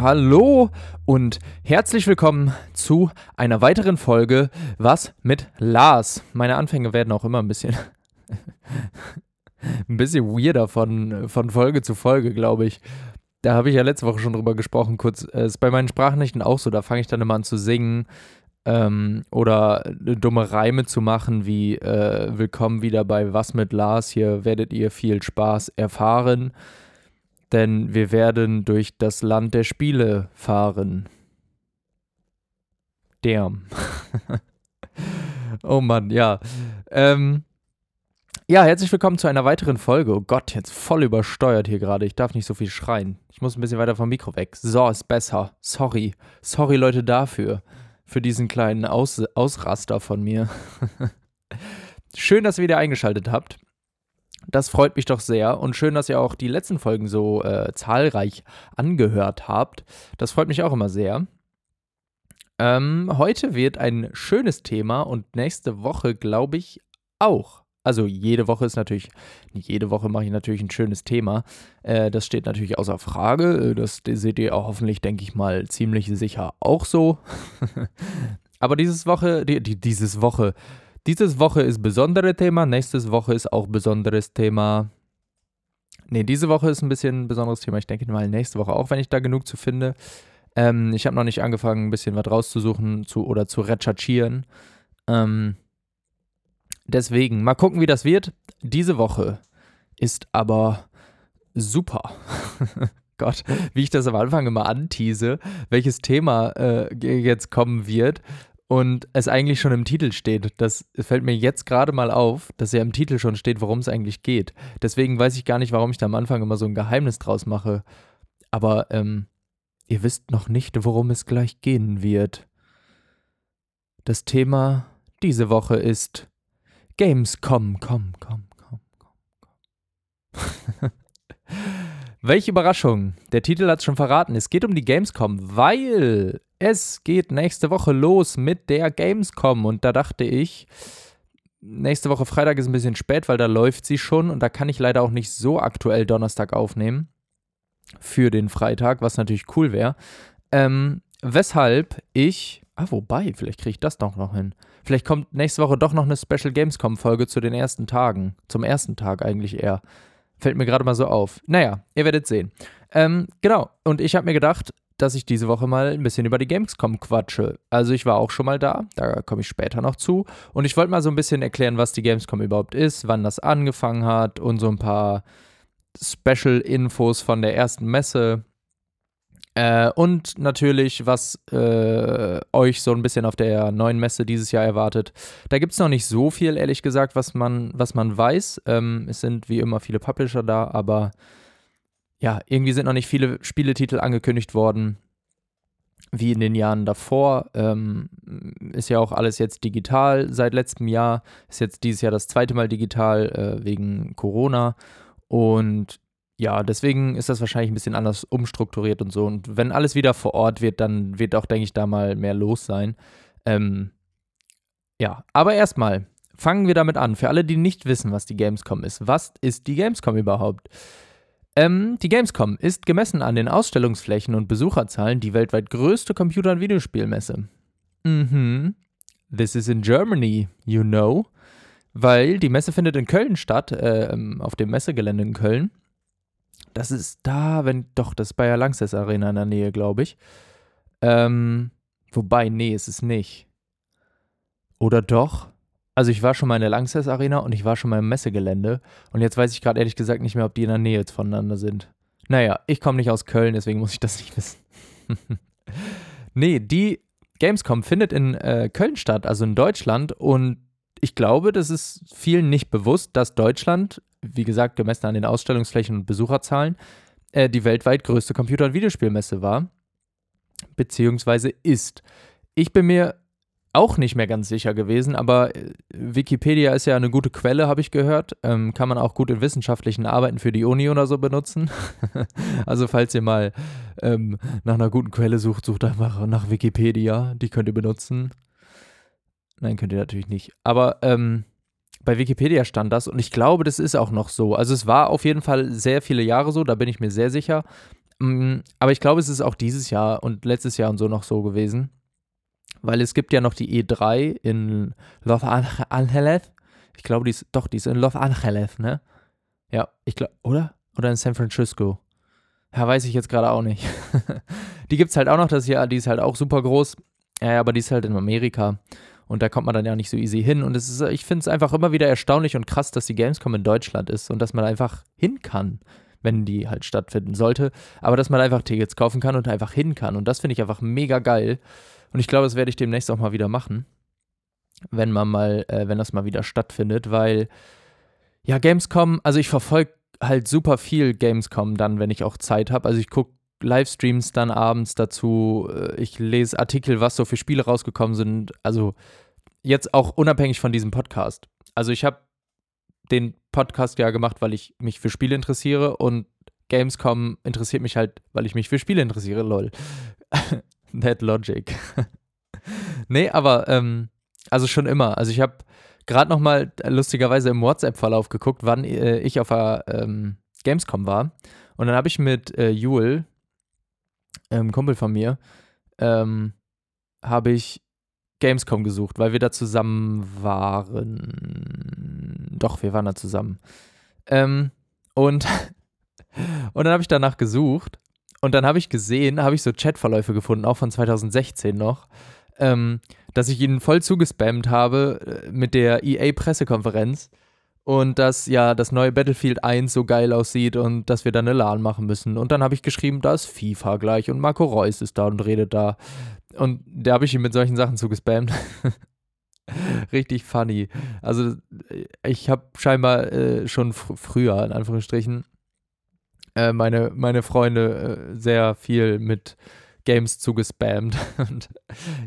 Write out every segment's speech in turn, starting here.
Hallo und herzlich willkommen zu einer weiteren Folge Was mit Lars. Meine Anfänge werden auch immer ein bisschen ein bisschen weirder von, von Folge zu Folge, glaube ich. Da habe ich ja letzte Woche schon drüber gesprochen, kurz. Es ist bei meinen Sprachnächten auch so, da fange ich dann immer an zu singen ähm, oder dumme Reime zu machen, wie äh, Willkommen wieder bei Was mit Lars. Hier werdet ihr viel Spaß erfahren denn wir werden durch das Land der Spiele fahren. Damn. oh Mann, ja. Ähm, ja, herzlich willkommen zu einer weiteren Folge. Oh Gott, jetzt voll übersteuert hier gerade. Ich darf nicht so viel schreien. Ich muss ein bisschen weiter vom Mikro weg. So, ist besser. Sorry. Sorry, Leute, dafür. Für diesen kleinen Aus Ausraster von mir. Schön, dass ihr wieder eingeschaltet habt. Das freut mich doch sehr und schön, dass ihr auch die letzten Folgen so äh, zahlreich angehört habt. Das freut mich auch immer sehr. Ähm, heute wird ein schönes Thema und nächste Woche glaube ich auch. Also jede Woche ist natürlich, jede Woche mache ich natürlich ein schönes Thema. Äh, das steht natürlich außer Frage. Äh, das seht ihr auch hoffentlich, denke ich mal, ziemlich sicher auch so. Aber dieses Woche, die, die, dieses Woche, diese Woche ist besondere Thema, nächste Woche ist auch besonderes Thema. Ne, diese Woche ist ein bisschen ein besonderes Thema. Ich denke mal nächste Woche auch, wenn ich da genug zu finde. Ähm, ich habe noch nicht angefangen, ein bisschen was rauszusuchen zu, oder zu recherchieren. Ähm, deswegen, mal gucken, wie das wird. Diese Woche ist aber super. Gott, wie ich das am Anfang immer antease, welches Thema äh, jetzt kommen wird und es eigentlich schon im Titel steht. Das fällt mir jetzt gerade mal auf, dass ja im Titel schon steht, worum es eigentlich geht. Deswegen weiß ich gar nicht, warum ich da am Anfang immer so ein Geheimnis draus mache. Aber ähm, ihr wisst noch nicht, worum es gleich gehen wird. Das Thema diese Woche ist Gamescom. Komm, komm, komm, komm, komm. Welche Überraschung. Der Titel hat es schon verraten. Es geht um die Gamescom, weil es geht nächste Woche los mit der Gamescom. Und da dachte ich, nächste Woche Freitag ist ein bisschen spät, weil da läuft sie schon. Und da kann ich leider auch nicht so aktuell Donnerstag aufnehmen. Für den Freitag, was natürlich cool wäre. Ähm, weshalb ich. Ah, wobei, vielleicht kriege ich das doch noch hin. Vielleicht kommt nächste Woche doch noch eine Special Gamescom-Folge zu den ersten Tagen. Zum ersten Tag eigentlich eher. Fällt mir gerade mal so auf. Naja, ihr werdet sehen. Ähm, genau, und ich habe mir gedacht, dass ich diese Woche mal ein bisschen über die Gamescom quatsche. Also ich war auch schon mal da, da komme ich später noch zu. Und ich wollte mal so ein bisschen erklären, was die Gamescom überhaupt ist, wann das angefangen hat und so ein paar Special-Infos von der ersten Messe. Äh, und natürlich, was äh, euch so ein bisschen auf der neuen Messe dieses Jahr erwartet. Da gibt es noch nicht so viel, ehrlich gesagt, was man, was man weiß. Ähm, es sind wie immer viele Publisher da, aber ja, irgendwie sind noch nicht viele Spieletitel angekündigt worden, wie in den Jahren davor. Ähm, ist ja auch alles jetzt digital seit letztem Jahr. Ist jetzt dieses Jahr das zweite Mal digital äh, wegen Corona. Und ja, deswegen ist das wahrscheinlich ein bisschen anders umstrukturiert und so. Und wenn alles wieder vor Ort wird, dann wird auch, denke ich, da mal mehr los sein. Ähm, ja, aber erstmal fangen wir damit an. Für alle, die nicht wissen, was die Gamescom ist. Was ist die Gamescom überhaupt? Ähm, die Gamescom ist gemessen an den Ausstellungsflächen und Besucherzahlen die weltweit größte Computer- und Videospielmesse. Mhm. This is in Germany, you know. Weil die Messe findet in Köln statt, äh, auf dem Messegelände in Köln. Das ist da, wenn, doch, das der Langsess Arena in der Nähe, glaube ich. Ähm, wobei, nee, ist es nicht. Oder doch? Also ich war schon mal in der Langsess Arena und ich war schon mal im Messegelände. Und jetzt weiß ich gerade ehrlich gesagt nicht mehr, ob die in der Nähe voneinander sind. Naja, ich komme nicht aus Köln, deswegen muss ich das nicht wissen. nee, die Gamescom findet in äh, Köln statt, also in Deutschland. Und ich glaube, das ist vielen nicht bewusst, dass Deutschland wie gesagt, gemessen an den Ausstellungsflächen und Besucherzahlen, äh, die weltweit größte Computer- und Videospielmesse war, beziehungsweise ist. Ich bin mir auch nicht mehr ganz sicher gewesen, aber äh, Wikipedia ist ja eine gute Quelle, habe ich gehört. Ähm, kann man auch gut in wissenschaftlichen Arbeiten für die Uni oder so benutzen. also falls ihr mal ähm, nach einer guten Quelle sucht, sucht einfach nach Wikipedia. Die könnt ihr benutzen. Nein, könnt ihr natürlich nicht. Aber ähm, bei Wikipedia stand das und ich glaube, das ist auch noch so. Also es war auf jeden Fall sehr viele Jahre so, da bin ich mir sehr sicher. Mm, aber ich glaube, es ist auch dieses Jahr und letztes Jahr und so noch so gewesen. Weil es gibt ja noch die E3 in Los Angeles. Ich glaube, die ist, doch, die ist in Los Angeles, ne? Ja, ich glaube, oder? Oder in San Francisco. Ja, weiß ich jetzt gerade auch nicht. die gibt es halt auch noch, das Jahr, die ist halt auch super groß. Ja, aber die ist halt in Amerika. Und da kommt man dann ja nicht so easy hin. Und es ist, ich finde es einfach immer wieder erstaunlich und krass, dass die Gamescom in Deutschland ist und dass man einfach hin kann, wenn die halt stattfinden sollte. Aber dass man einfach Tickets kaufen kann und einfach hin kann. Und das finde ich einfach mega geil. Und ich glaube, das werde ich demnächst auch mal wieder machen. Wenn man mal, äh, wenn das mal wieder stattfindet, weil ja, Gamescom, also ich verfolge halt super viel Gamescom dann, wenn ich auch Zeit habe. Also ich gucke Livestreams dann abends dazu. Äh, ich lese Artikel, was so für Spiele rausgekommen sind. Also jetzt auch unabhängig von diesem Podcast. Also ich habe den Podcast ja gemacht, weil ich mich für Spiele interessiere und Gamescom interessiert mich halt, weil ich mich für Spiele interessiere, lol. That logic. nee, aber ähm, also schon immer. Also ich habe gerade noch mal lustigerweise im WhatsApp-Verlauf geguckt, wann äh, ich auf der ähm, Gamescom war. Und dann habe ich mit äh, Jule, ähm, Kumpel von mir, ähm, habe ich Gamescom gesucht, weil wir da zusammen waren. Doch, wir waren da zusammen. Ähm, und, und dann habe ich danach gesucht und dann habe ich gesehen, habe ich so Chatverläufe gefunden, auch von 2016 noch, ähm, dass ich ihnen voll zugespammt habe äh, mit der EA-Pressekonferenz und dass ja das neue Battlefield 1 so geil aussieht und dass wir da eine LAN machen müssen. Und dann habe ich geschrieben, da ist FIFA gleich und Marco Reus ist da und redet da. Und da habe ich ihn mit solchen Sachen zugespammt. Richtig funny. Also äh, ich habe scheinbar äh, schon fr früher, in Anführungsstrichen, äh, meine, meine Freunde äh, sehr viel mit Games zugespammt. Und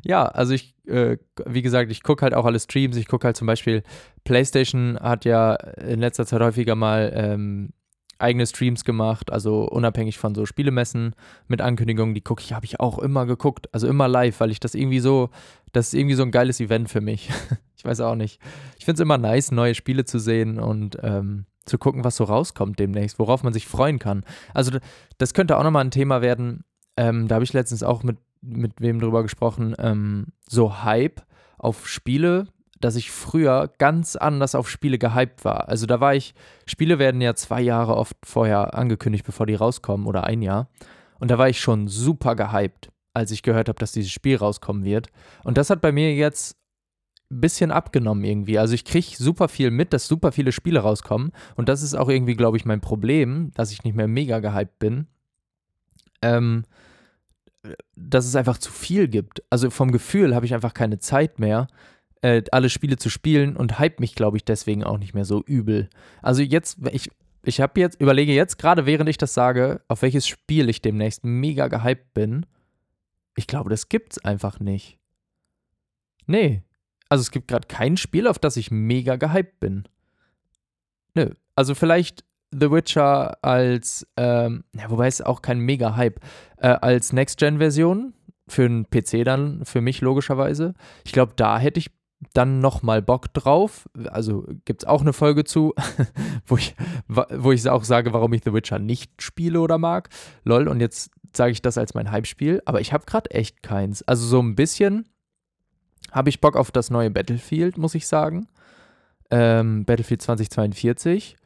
ja, also ich, äh, wie gesagt, ich gucke halt auch alle Streams. Ich gucke halt zum Beispiel, PlayStation hat ja in letzter Zeit häufiger mal ähm, eigene Streams gemacht, also unabhängig von so Spielemessen mit Ankündigungen, die gucke ich, habe ich auch immer geguckt, also immer live, weil ich das irgendwie so, das ist irgendwie so ein geiles Event für mich. ich weiß auch nicht. Ich finde es immer nice, neue Spiele zu sehen und ähm, zu gucken, was so rauskommt demnächst, worauf man sich freuen kann. Also das könnte auch nochmal ein Thema werden, ähm, da habe ich letztens auch mit, mit wem drüber gesprochen, ähm, so Hype auf Spiele, dass ich früher ganz anders auf Spiele gehypt war. Also da war ich, Spiele werden ja zwei Jahre oft vorher angekündigt, bevor die rauskommen oder ein Jahr. Und da war ich schon super gehypt, als ich gehört habe, dass dieses Spiel rauskommen wird. Und das hat bei mir jetzt bisschen abgenommen irgendwie. Also ich kriege super viel mit, dass super viele Spiele rauskommen. Und das ist auch irgendwie, glaube ich, mein Problem, dass ich nicht mehr mega gehypt bin. Ähm, dass es einfach zu viel gibt. Also vom Gefühl habe ich einfach keine Zeit mehr, äh, alle Spiele zu spielen und hype mich, glaube ich, deswegen auch nicht mehr so übel. Also jetzt, ich, ich habe jetzt, überlege jetzt, gerade während ich das sage, auf welches Spiel ich demnächst mega gehypt bin. Ich glaube, das gibt's einfach nicht. Nee. Also es gibt gerade kein Spiel, auf das ich mega gehypt bin. Nö. Also vielleicht The Witcher als, ähm, ja, wobei es auch kein Mega-Hype, äh, als Next-Gen-Version für einen PC dann, für mich logischerweise. Ich glaube, da hätte ich dann nochmal Bock drauf. Also gibt es auch eine Folge zu, wo ich, wo ich auch sage, warum ich The Witcher nicht spiele oder mag. Lol, und jetzt sage ich das als mein Hype-Spiel, aber ich habe gerade echt keins. Also so ein bisschen habe ich Bock auf das neue Battlefield, muss ich sagen. Ähm, Battlefield 2042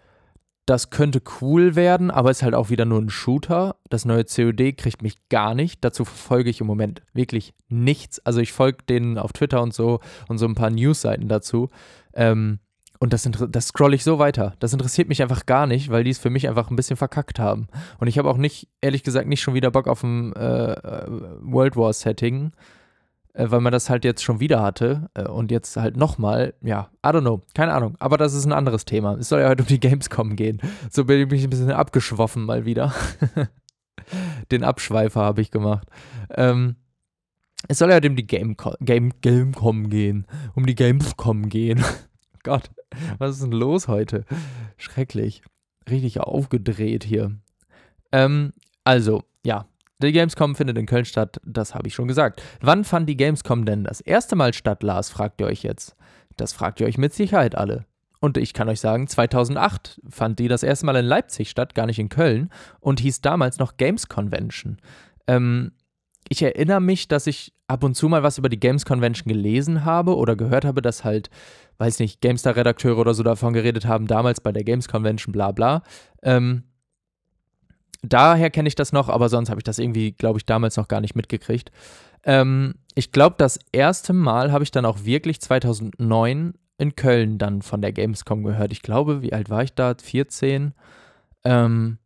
das könnte cool werden, aber ist halt auch wieder nur ein Shooter. Das neue COD kriegt mich gar nicht. Dazu verfolge ich im Moment wirklich nichts. Also ich folge denen auf Twitter und so und so ein paar Newsseiten dazu. Ähm, und das, das scroll ich so weiter. Das interessiert mich einfach gar nicht, weil die es für mich einfach ein bisschen verkackt haben. Und ich habe auch nicht, ehrlich gesagt, nicht schon wieder Bock auf ein äh, äh World War Setting äh, weil man das halt jetzt schon wieder hatte äh, und jetzt halt nochmal, ja, I don't know, keine Ahnung, aber das ist ein anderes Thema. Es soll ja heute um die Gamescom gehen. So bin ich ein bisschen abgeschwoffen mal wieder. Den Abschweifer habe ich gemacht. Ähm, es soll ja heute um die Game Game Gamecom gehen, um die Gamescom gehen. Gott, was ist denn los heute? Schrecklich. Richtig aufgedreht hier. Ähm, also, ja, die Gamescom findet in Köln statt, das habe ich schon gesagt. Wann fand die Gamescom denn das erste Mal statt, Lars, fragt ihr euch jetzt. Das fragt ihr euch mit Sicherheit alle. und ich kann euch sagen, 2008 fand die das erste Mal in Leipzig statt, gar nicht in Köln, und hieß damals noch Games Convention. Ähm, ich erinnere mich, dass ich ab und zu mal was über die Games Convention gelesen habe oder gehört habe, dass halt, weiß nicht, GameStar-Redakteure oder so davon geredet haben, damals bei der Games Convention, bla bla. Ähm, daher kenne ich das noch, aber sonst habe ich das irgendwie, glaube ich, damals noch gar nicht mitgekriegt. Ähm, ich glaube, das erste Mal habe ich dann auch wirklich 2009 in Köln dann von der Gamescom gehört. Ich glaube, wie alt war ich da? 14. Ähm,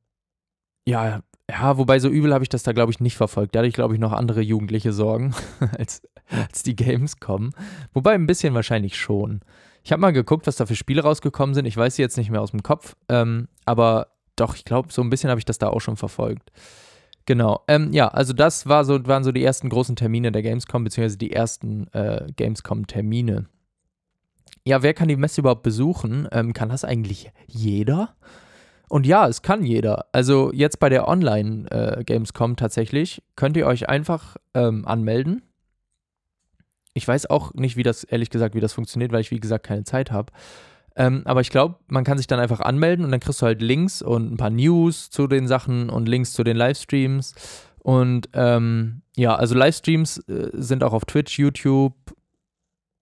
ja, ja, wobei so übel habe ich das da, glaube ich, nicht verfolgt. Da hatte ich, glaube ich, noch andere jugendliche Sorgen als, als die Gamescom. Wobei ein bisschen wahrscheinlich schon. Ich habe mal geguckt, was da für Spiele rausgekommen sind. Ich weiß sie jetzt nicht mehr aus dem Kopf. Ähm, aber doch, ich glaube, so ein bisschen habe ich das da auch schon verfolgt. Genau. Ähm, ja, also das war so, waren so die ersten großen Termine der Gamescom, beziehungsweise die ersten äh, Gamescom-Termine. Ja, wer kann die Messe überhaupt besuchen? Ähm, kann das eigentlich jeder? Und ja, es kann jeder. Also jetzt bei der Online-Gamescom äh, tatsächlich könnt ihr euch einfach ähm, anmelden. Ich weiß auch nicht, wie das, ehrlich gesagt, wie das funktioniert, weil ich, wie gesagt, keine Zeit habe. Ähm, aber ich glaube, man kann sich dann einfach anmelden und dann kriegst du halt Links und ein paar News zu den Sachen und Links zu den Livestreams. Und ähm, ja, also Livestreams äh, sind auch auf Twitch, YouTube,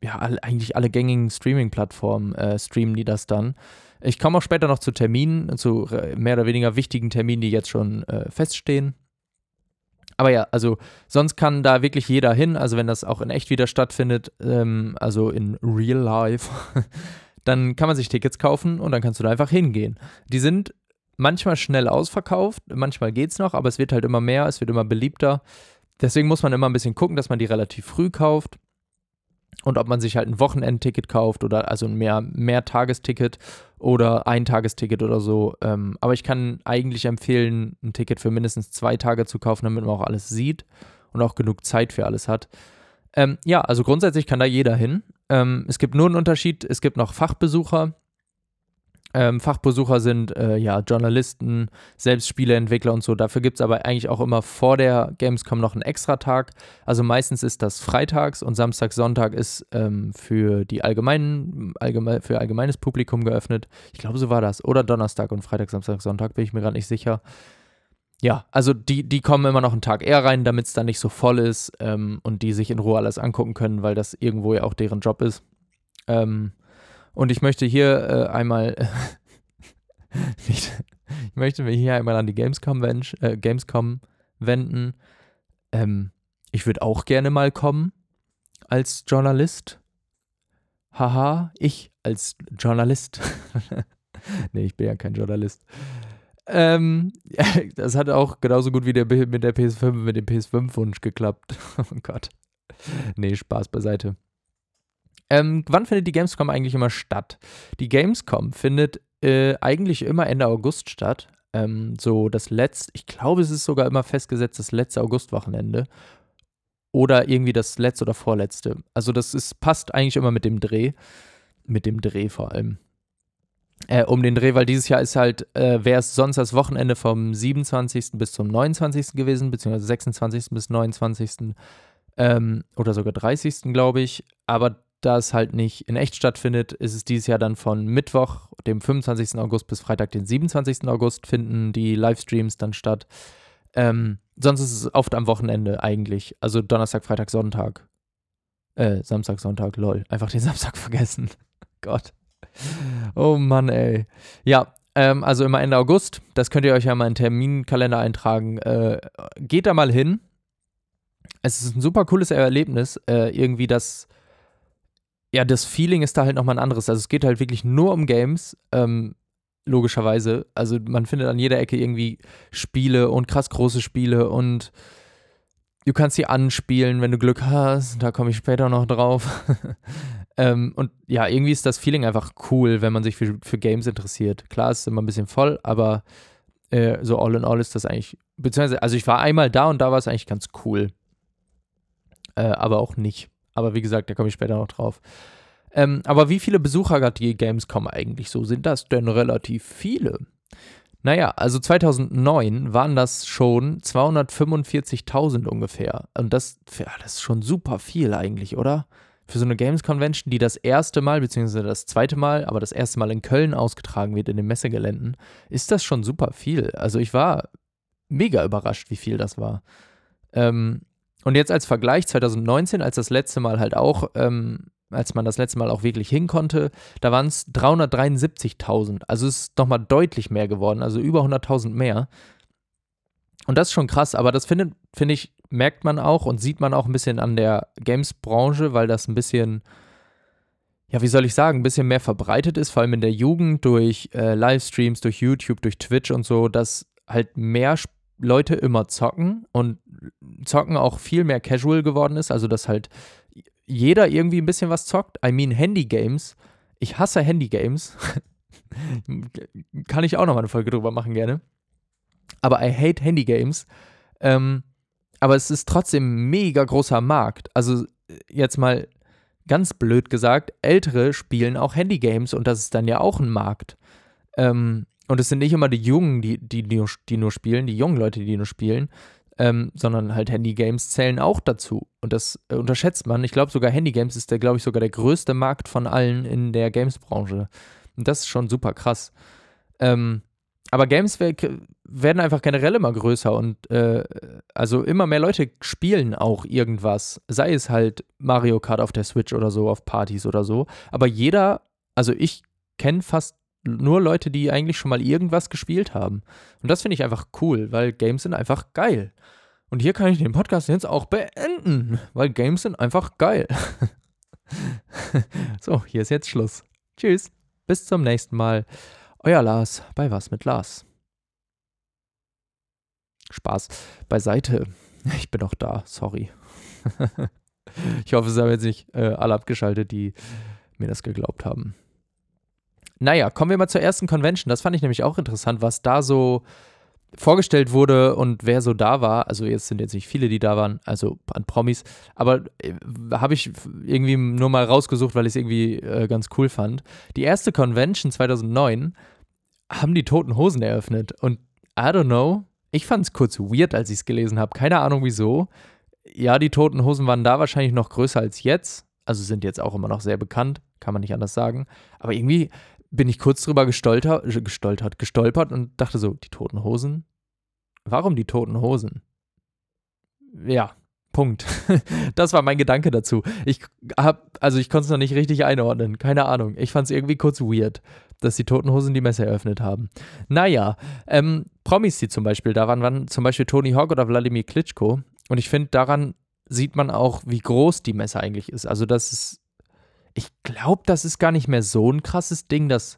ja, all, eigentlich alle gängigen Streaming-Plattformen äh, streamen die das dann. Ich komme auch später noch zu Terminen, zu mehr oder weniger wichtigen Terminen, die jetzt schon äh, feststehen. Aber ja, also sonst kann da wirklich jeder hin. Also wenn das auch in echt wieder stattfindet, ähm, also in real life, dann kann man sich Tickets kaufen und dann kannst du da einfach hingehen. Die sind manchmal schnell ausverkauft, manchmal geht es noch, aber es wird halt immer mehr, es wird immer beliebter. Deswegen muss man immer ein bisschen gucken, dass man die relativ früh kauft und ob man sich halt ein Wochenendticket kauft oder also ein mehr, mehr Tagesticket oder ein Tagesticket oder so. Ähm, aber ich kann eigentlich empfehlen, ein Ticket für mindestens zwei Tage zu kaufen, damit man auch alles sieht und auch genug Zeit für alles hat. Ähm, ja, also grundsätzlich kann da jeder hin. Ähm, es gibt nur einen Unterschied, es gibt noch Fachbesucher, ähm, Fachbesucher sind äh, ja Journalisten, selbst Spieleentwickler und so. Dafür gibt es aber eigentlich auch immer vor der Gamescom noch einen Extratag. Also meistens ist das freitags und Samstag, Sonntag ist ähm, für die allgemeinen, allgeme für allgemeines Publikum geöffnet. Ich glaube, so war das. Oder Donnerstag und Freitag, Samstag, Sonntag, bin ich mir gerade nicht sicher. Ja, also die, die kommen immer noch einen Tag eher rein, damit es dann nicht so voll ist ähm, und die sich in Ruhe alles angucken können, weil das irgendwo ja auch deren Job ist. Ähm, und ich möchte hier äh, einmal, ich möchte mich hier einmal an die Gamescom, äh, Gamescom wenden. Ähm, ich würde auch gerne mal kommen als Journalist. Haha, ich als Journalist. nee, ich bin ja kein Journalist. Ähm, das hat auch genauso gut wie der, mit der PS5, mit dem PS5-Wunsch geklappt. oh Gott. Nee, Spaß beiseite. Ähm, wann findet die Gamescom eigentlich immer statt? Die Gamescom findet äh, eigentlich immer Ende August statt. Ähm, so das letzte, ich glaube, es ist sogar immer festgesetzt, das letzte Augustwochenende. Oder irgendwie das letzte oder vorletzte. Also das ist, passt eigentlich immer mit dem Dreh. Mit dem Dreh vor allem. Äh, um den Dreh, weil dieses Jahr ist halt, äh, wäre es sonst das Wochenende vom 27. bis zum 29. gewesen, beziehungsweise 26. bis 29. Ähm, oder sogar 30. glaube ich. Aber da es halt nicht in echt stattfindet, ist es dieses Jahr dann von Mittwoch, dem 25. August bis Freitag, den 27. August finden die Livestreams dann statt. Ähm, sonst ist es oft am Wochenende eigentlich. Also Donnerstag, Freitag, Sonntag. Äh, Samstag, Sonntag, lol. Einfach den Samstag vergessen. Gott. Oh Mann, ey. Ja, ähm, also immer Ende August. Das könnt ihr euch ja mal in den Terminkalender eintragen. Äh, geht da mal hin. Es ist ein super cooles Erlebnis, äh, irgendwie das ja, das Feeling ist da halt nochmal ein anderes. Also es geht halt wirklich nur um Games, ähm, logischerweise. Also man findet an jeder Ecke irgendwie Spiele und krass große Spiele und du kannst sie anspielen, wenn du Glück hast. Da komme ich später noch drauf. ähm, und ja, irgendwie ist das Feeling einfach cool, wenn man sich für, für Games interessiert. Klar, es ist immer ein bisschen voll, aber äh, so all in all ist das eigentlich, beziehungsweise, also ich war einmal da und da war es eigentlich ganz cool. Äh, aber auch nicht. Aber wie gesagt, da komme ich später noch drauf. Ähm, aber wie viele Besucher hat die Gamescom eigentlich so? Sind das denn relativ viele? Naja, also 2009 waren das schon 245.000 ungefähr. Und das, ja, das ist schon super viel eigentlich, oder? Für so eine Games Convention, die das erste Mal, beziehungsweise das zweite Mal, aber das erste Mal in Köln ausgetragen wird, in den Messegeländen, ist das schon super viel. Also ich war mega überrascht, wie viel das war. Ähm, und jetzt als Vergleich 2019, als das letzte Mal halt auch, ähm, als man das letzte Mal auch wirklich hin konnte, da waren es 373.000. Also es ist nochmal deutlich mehr geworden, also über 100.000 mehr. Und das ist schon krass, aber das finde find ich, merkt man auch und sieht man auch ein bisschen an der Games-Branche, weil das ein bisschen, ja, wie soll ich sagen, ein bisschen mehr verbreitet ist, vor allem in der Jugend durch äh, Livestreams, durch YouTube, durch Twitch und so, dass halt mehr Leute immer zocken und zocken auch viel mehr casual geworden ist, also dass halt jeder irgendwie ein bisschen was zockt. I mean Handy-Games. Ich hasse Handy-Games. Kann ich auch noch mal eine Folge drüber machen, gerne aber I hate Handy-Games. Ähm, aber es ist trotzdem mega großer Markt. Also jetzt mal ganz blöd gesagt, Ältere spielen auch Handy-Games und das ist dann ja auch ein Markt. Ähm, und es sind nicht immer die Jungen, die, die, die, nur, die nur spielen, die jungen Leute, die nur spielen, ähm, sondern halt Handy-Games zählen auch dazu. Und das äh, unterschätzt man. Ich glaube sogar Handy-Games ist der, glaube ich, sogar der größte Markt von allen in der Games-Branche. Und das ist schon super krass. Ähm, aber Games werden einfach generell immer größer und äh, also immer mehr Leute spielen auch irgendwas. Sei es halt Mario Kart auf der Switch oder so, auf Partys oder so. Aber jeder, also ich kenne fast nur Leute, die eigentlich schon mal irgendwas gespielt haben. Und das finde ich einfach cool, weil Games sind einfach geil. Und hier kann ich den Podcast jetzt auch beenden, weil Games sind einfach geil. so, hier ist jetzt Schluss. Tschüss, bis zum nächsten Mal. Euer Lars bei Was mit Lars. Spaß beiseite. Ich bin auch da, sorry. ich hoffe, es haben jetzt nicht äh, alle abgeschaltet, die mir das geglaubt haben. Naja, kommen wir mal zur ersten Convention. Das fand ich nämlich auch interessant, was da so vorgestellt wurde und wer so da war. Also jetzt sind jetzt nicht viele, die da waren, also an Promis, aber äh, habe ich irgendwie nur mal rausgesucht, weil ich es irgendwie äh, ganz cool fand. Die erste Convention 2009 haben die Toten Hosen eröffnet und I don't know, ich fand es kurz weird, als ich es gelesen habe. Keine Ahnung wieso. Ja, die Toten Hosen waren da wahrscheinlich noch größer als jetzt. Also sind jetzt auch immer noch sehr bekannt, kann man nicht anders sagen. Aber irgendwie bin ich kurz drüber gestoltert, gestoltert, gestolpert und dachte so, die Toten Hosen? Warum die Toten Hosen? Ja, Punkt. Das war mein Gedanke dazu. Ich hab, also ich konnte es noch nicht richtig einordnen. Keine Ahnung. Ich fand es irgendwie kurz weird, dass die Toten Hosen die Messe eröffnet haben. Naja, ähm, Promis, die zum Beispiel da waren, waren zum Beispiel Tony Hawk oder Wladimir Klitschko. Und ich finde, daran sieht man auch, wie groß die Messe eigentlich ist. Also, das ist, ich glaube, das ist gar nicht mehr so ein krasses Ding, dass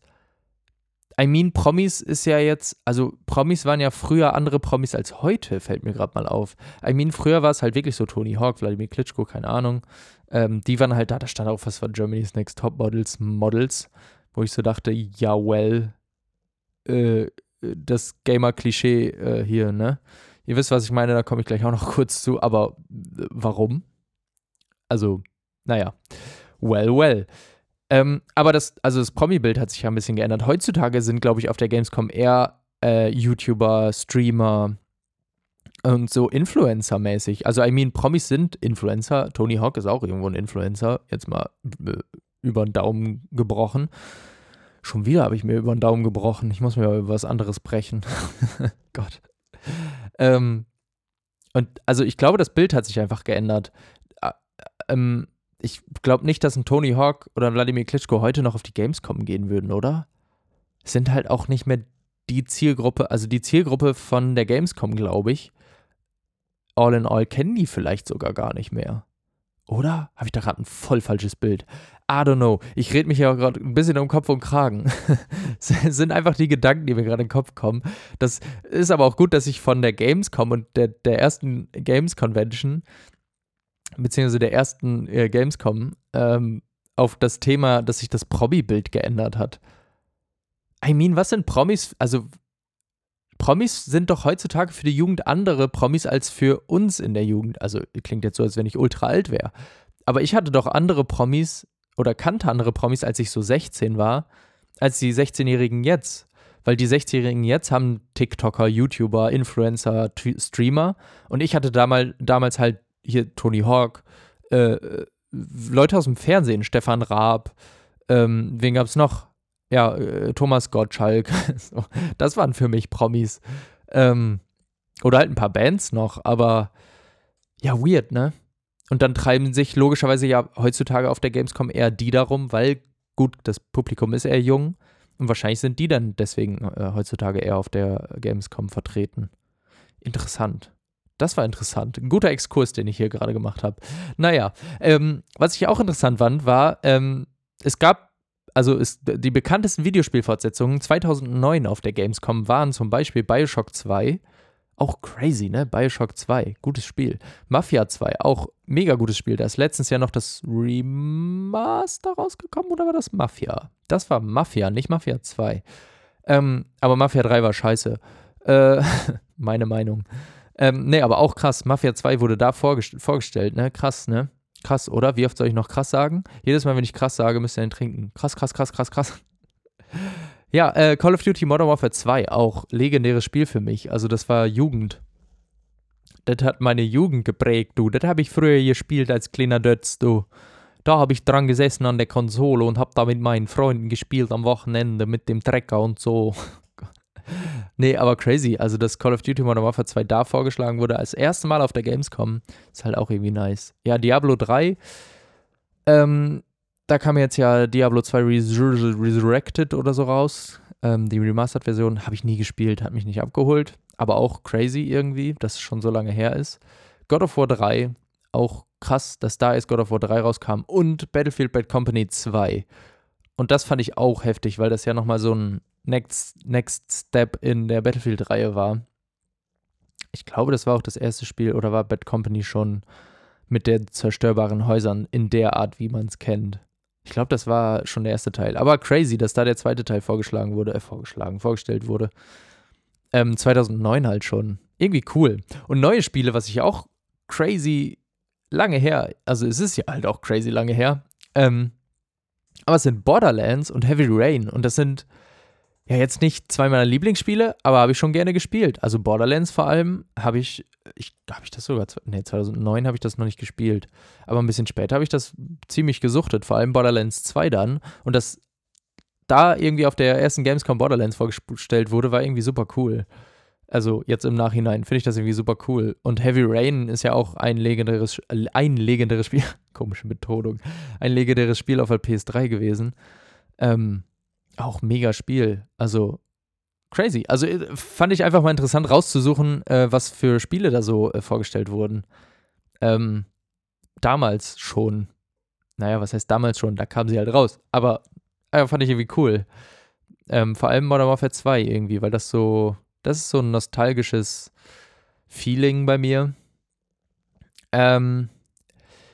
I mean, Promis ist ja jetzt, also Promis waren ja früher andere Promis als heute, fällt mir gerade mal auf. I mean, früher war es halt wirklich so Tony Hawk, Vladimir Klitschko, keine Ahnung. Ähm, die waren halt da, da stand auch was von Germany's Next Top Models, Models, wo ich so dachte, ja, well, äh, das Gamer-Klischee äh, hier, ne? Ihr wisst, was ich meine, da komme ich gleich auch noch kurz zu, aber äh, warum? Also, naja, well, well. Ähm, aber das, also das Promi-Bild hat sich ja ein bisschen geändert. Heutzutage sind, glaube ich, auf der Gamescom eher äh, YouTuber, Streamer und so Influencer-mäßig. Also, I mean, Promis sind Influencer. Tony Hawk ist auch irgendwo ein Influencer. Jetzt mal äh, über den Daumen gebrochen. Schon wieder habe ich mir über den Daumen gebrochen. Ich muss mir über was anderes brechen. Gott. Ähm, und also ich glaube, das Bild hat sich einfach geändert. Ähm, ich glaube nicht, dass ein Tony Hawk oder ein Wladimir Klitschko heute noch auf die Gamescom gehen würden, oder? Sind halt auch nicht mehr die Zielgruppe, also die Zielgruppe von der Gamescom, glaube ich. All in all kennen die vielleicht sogar gar nicht mehr. Oder? Habe ich da gerade ein voll falsches Bild? I don't know. Ich rede mich ja gerade ein bisschen um Kopf und Kragen. Sind einfach die Gedanken, die mir gerade in den Kopf kommen. Das ist aber auch gut, dass ich von der Gamescom und der, der ersten Games Convention beziehungsweise der ersten äh, Gamescom, ähm, auf das Thema, dass sich das Promi-Bild geändert hat. I mean, was sind Promis? Also, Promis sind doch heutzutage für die Jugend andere Promis als für uns in der Jugend. Also, klingt jetzt so, als wenn ich ultra alt wäre. Aber ich hatte doch andere Promis oder kannte andere Promis, als ich so 16 war, als die 16-Jährigen jetzt. Weil die 16-Jährigen jetzt haben TikToker, YouTuber, Influencer, Streamer. Und ich hatte damals, damals halt hier Tony Hawk, äh, Leute aus dem Fernsehen, Stefan Raab, ähm, wen gab es noch? Ja, äh, Thomas Gottschalk. das waren für mich Promis. Ähm, oder halt ein paar Bands noch, aber ja, weird, ne? Und dann treiben sich logischerweise ja heutzutage auf der Gamescom eher die darum, weil gut, das Publikum ist eher jung und wahrscheinlich sind die dann deswegen äh, heutzutage eher auf der Gamescom vertreten. Interessant. Das war interessant. Ein guter Exkurs, den ich hier gerade gemacht habe. Naja, ähm, was ich auch interessant fand, war, ähm, es gab, also es, die bekanntesten Videospielfortsetzungen 2009 auf der Gamescom waren zum Beispiel Bioshock 2, auch crazy, ne? Bioshock 2, gutes Spiel. Mafia 2, auch mega gutes Spiel. Da ist letztens ja noch das Remaster rausgekommen oder war das Mafia? Das war Mafia, nicht Mafia 2. Ähm, aber Mafia 3 war scheiße. Äh, meine Meinung. Ähm, nee, aber auch krass. Mafia 2 wurde da vorgest vorgestellt, ne? Krass, ne? Krass, oder? Wie oft soll ich noch krass sagen? Jedes Mal, wenn ich krass sage, müsst ihr einen trinken. Krass, krass, krass, krass, krass. Ja, äh, Call of Duty Modern Warfare 2, auch legendäres Spiel für mich. Also das war Jugend. Das hat meine Jugend geprägt, du. Das habe ich früher gespielt als kleiner Dötz, du. Da habe ich dran gesessen an der Konsole und habe da mit meinen Freunden gespielt am Wochenende mit dem Trecker und so. nee, aber crazy. Also, dass Call of Duty Modern Warfare 2 da vorgeschlagen wurde, als erste Mal auf der Gamescom, ist halt auch irgendwie nice. Ja, Diablo 3, ähm, da kam jetzt ja Diablo 2 Resurrected oder so raus. Ähm, die Remastered-Version habe ich nie gespielt, hat mich nicht abgeholt. Aber auch crazy irgendwie, dass es schon so lange her ist. God of War 3, auch krass, dass da jetzt God of War 3 rauskam. Und Battlefield Bad Company 2. Und das fand ich auch heftig, weil das ja nochmal so ein Next, Next Step in der Battlefield-Reihe war. Ich glaube, das war auch das erste Spiel oder war Bad Company schon mit den zerstörbaren Häusern in der Art, wie man es kennt. Ich glaube, das war schon der erste Teil. Aber crazy, dass da der zweite Teil vorgeschlagen wurde, äh, vorgeschlagen, vorgestellt wurde. Ähm, 2009 halt schon. Irgendwie cool. Und neue Spiele, was ich auch crazy lange her, also es ist ja halt auch crazy lange her, ähm, aber es sind Borderlands und Heavy Rain und das sind ja jetzt nicht zwei meiner Lieblingsspiele, aber habe ich schon gerne gespielt. Also Borderlands vor allem habe ich, ich habe ich das sogar, nee, 2009 habe ich das noch nicht gespielt, aber ein bisschen später habe ich das ziemlich gesuchtet, vor allem Borderlands 2 dann und das da irgendwie auf der ersten Gamescom Borderlands vorgestellt wurde, war irgendwie super cool. Also jetzt im Nachhinein finde ich das irgendwie super cool. Und Heavy Rain ist ja auch ein legendäres, ein legendäres Spiel, komische Betonung, ein legendäres Spiel auf der PS3 gewesen. Ähm, auch mega Spiel. Also crazy. Also äh, fand ich einfach mal interessant rauszusuchen, äh, was für Spiele da so äh, vorgestellt wurden. Ähm, damals schon. Naja, was heißt damals schon? Da kamen sie halt raus. Aber äh, fand ich irgendwie cool. Ähm, vor allem Modern Warfare 2 irgendwie, weil das so, das ist so ein nostalgisches Feeling bei mir. Ähm,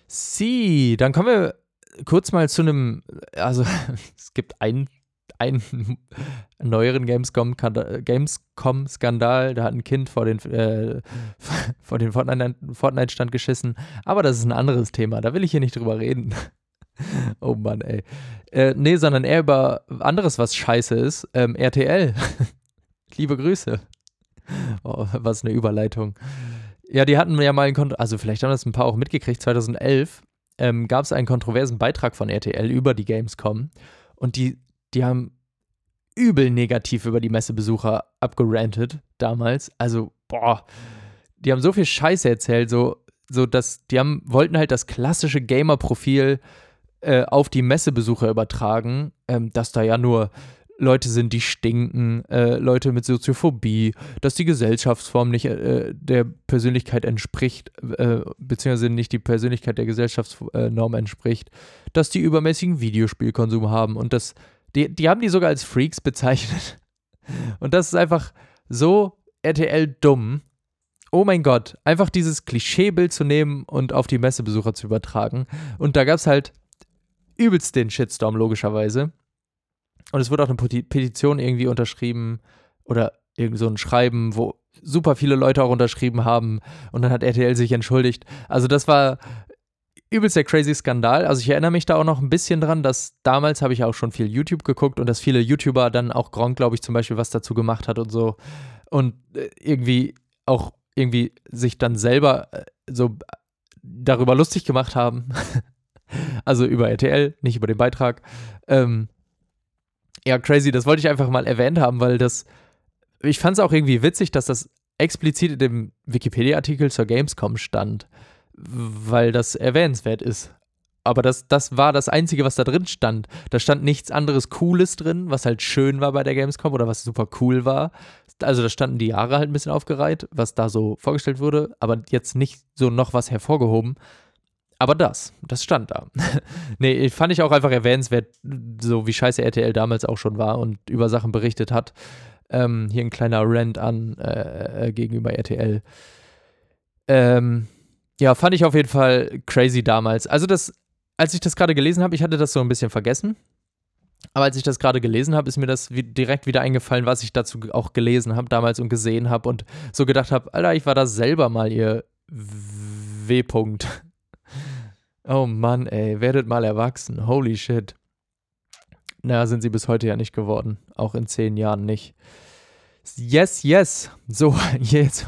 sie, dann kommen wir kurz mal zu einem, also es gibt einen einen neueren Gamescom-Skandal. Gamescom da hat ein Kind vor den, äh, vor den Fortnite-Stand geschissen. Aber das ist ein anderes Thema. Da will ich hier nicht drüber reden. oh Mann, ey. Äh, nee, sondern eher über anderes, was scheiße ist. Ähm, RTL. Liebe Grüße. Oh, was eine Überleitung. Ja, die hatten ja mal einen, Kont also vielleicht haben das ein paar auch mitgekriegt, 2011 ähm, gab es einen kontroversen Beitrag von RTL über die Gamescom und die die haben übel negativ über die Messebesucher abgerantet damals. Also, boah, die haben so viel Scheiße erzählt, so, so dass die haben, wollten halt das klassische Gamer-Profil äh, auf die Messebesucher übertragen, ähm, dass da ja nur Leute sind, die stinken, äh, Leute mit Soziophobie, dass die Gesellschaftsform nicht äh, der Persönlichkeit entspricht, äh, beziehungsweise nicht die Persönlichkeit der Gesellschaftsnorm entspricht, dass die übermäßigen Videospielkonsum haben und dass die, die haben die sogar als Freaks bezeichnet. Und das ist einfach so RTL dumm. Oh mein Gott, einfach dieses Klischeebild zu nehmen und auf die Messebesucher zu übertragen. Und da gab es halt übelst den Shitstorm, logischerweise. Und es wurde auch eine Petition irgendwie unterschrieben oder irgend so ein Schreiben, wo super viele Leute auch unterschrieben haben. Und dann hat RTL sich entschuldigt. Also das war übelst der crazy Skandal. Also ich erinnere mich da auch noch ein bisschen dran, dass damals habe ich auch schon viel YouTube geguckt und dass viele YouTuber dann auch Gronk, glaube ich, zum Beispiel was dazu gemacht hat und so. Und äh, irgendwie auch irgendwie sich dann selber äh, so darüber lustig gemacht haben. also über RTL, nicht über den Beitrag. Ähm, ja, crazy, das wollte ich einfach mal erwähnt haben, weil das, ich fand es auch irgendwie witzig, dass das explizit in dem Wikipedia-Artikel zur Gamescom stand, weil das erwähnenswert ist. Aber das, das war das Einzige, was da drin stand. Da stand nichts anderes Cooles drin, was halt schön war bei der Gamescom oder was super cool war. Also da standen die Jahre halt ein bisschen aufgereiht, was da so vorgestellt wurde, aber jetzt nicht so noch was hervorgehoben. Aber das, das stand da. nee, fand ich auch einfach erwähnenswert, so wie scheiße RTL damals auch schon war und über Sachen berichtet hat. Ähm, hier ein kleiner Rant an äh, äh gegenüber RTL. Ähm, ja, fand ich auf jeden Fall crazy damals. Also das als ich das gerade gelesen habe, ich hatte das so ein bisschen vergessen. Aber als ich das gerade gelesen habe, ist mir das wie direkt wieder eingefallen, was ich dazu auch gelesen habe damals und gesehen habe und so gedacht habe, Alter, ich war da selber mal ihr W. -Punkt. Oh Mann, ey, werdet mal erwachsen. Holy shit. Na, sind sie bis heute ja nicht geworden. Auch in zehn Jahren nicht. Yes, yes. So, jetzt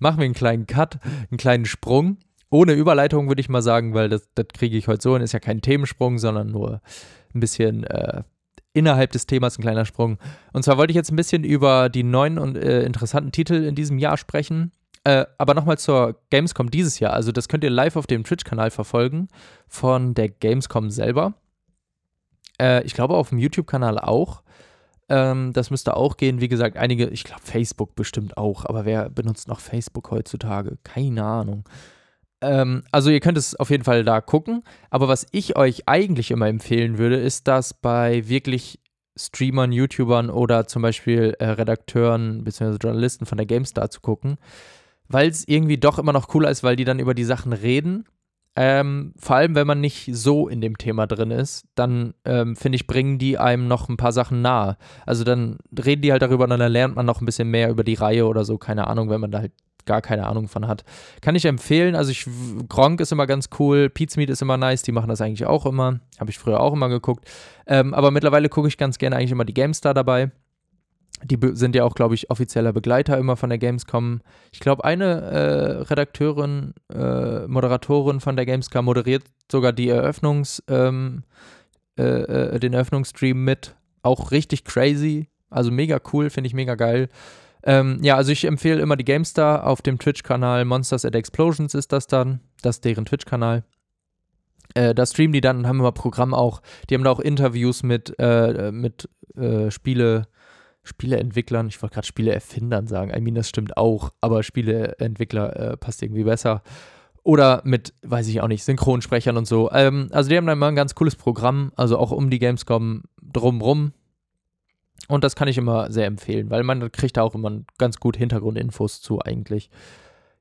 machen wir einen kleinen Cut, einen kleinen Sprung ohne Überleitung, würde ich mal sagen, weil das, das kriege ich heute so hin. Ist ja kein Themensprung, sondern nur ein bisschen äh, innerhalb des Themas ein kleiner Sprung. Und zwar wollte ich jetzt ein bisschen über die neuen und äh, interessanten Titel in diesem Jahr sprechen. Äh, aber nochmal zur Gamescom dieses Jahr. Also, das könnt ihr live auf dem Twitch-Kanal verfolgen von der Gamescom selber. Äh, ich glaube, auf dem YouTube-Kanal auch. Ähm, das müsste auch gehen. Wie gesagt, einige, ich glaube, Facebook bestimmt auch. Aber wer benutzt noch Facebook heutzutage? Keine Ahnung. Ähm, also ihr könnt es auf jeden Fall da gucken. Aber was ich euch eigentlich immer empfehlen würde, ist das bei wirklich Streamern, YouTubern oder zum Beispiel äh, Redakteuren bzw. Journalisten von der GameStar zu gucken, weil es irgendwie doch immer noch cooler ist, weil die dann über die Sachen reden. Ähm, vor allem, wenn man nicht so in dem Thema drin ist, dann ähm, finde ich, bringen die einem noch ein paar Sachen nahe. Also dann reden die halt darüber und dann lernt man noch ein bisschen mehr über die Reihe oder so, keine Ahnung, wenn man da halt gar keine Ahnung von hat. Kann ich empfehlen. Also ich, Gronk ist immer ganz cool, Pizmeet ist immer nice, die machen das eigentlich auch immer. Habe ich früher auch immer geguckt. Ähm, aber mittlerweile gucke ich ganz gerne eigentlich immer die GameStar dabei. Die sind ja auch, glaube ich, offizieller Begleiter immer von der Gamescom. Ich glaube, eine äh, Redakteurin, äh, Moderatorin von der Gamescom moderiert sogar die Eröffnungs, ähm, äh, äh den Eröffnungsstream mit. Auch richtig crazy. Also mega cool, finde ich mega geil. Ähm, ja, also ich empfehle immer die GameStar auf dem Twitch-Kanal Monsters at Explosions ist das dann. Das ist deren Twitch-Kanal. Äh, da streamen die dann und haben immer Programm auch. Die haben da auch Interviews mit, äh, mit äh, Spiele, Spieleentwicklern. Ich wollte gerade Spieleerfindern sagen. I mean, das stimmt auch, aber Spieleentwickler äh, passt irgendwie besser. Oder mit, weiß ich auch nicht, Synchronsprechern und so. Ähm, also die haben da immer ein ganz cooles Programm, also auch um die Gamescom drumrum. Und das kann ich immer sehr empfehlen, weil man kriegt da auch immer ganz gut Hintergrundinfos zu eigentlich.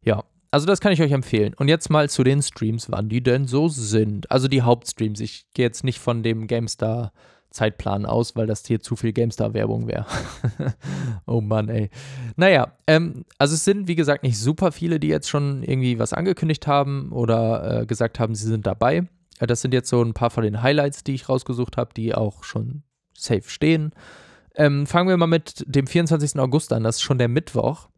Ja, also das kann ich euch empfehlen. Und jetzt mal zu den Streams, wann die denn so sind. Also die Hauptstreams. Ich gehe jetzt nicht von dem GameStar Zeitplan aus, weil das hier zu viel GameStar-Werbung wäre. oh Mann, ey. Naja, ähm, also es sind, wie gesagt, nicht super viele, die jetzt schon irgendwie was angekündigt haben oder äh, gesagt haben, sie sind dabei. Äh, das sind jetzt so ein paar von den Highlights, die ich rausgesucht habe, die auch schon safe stehen. Ähm, fangen wir mal mit dem 24. August an. Das ist schon der Mittwoch,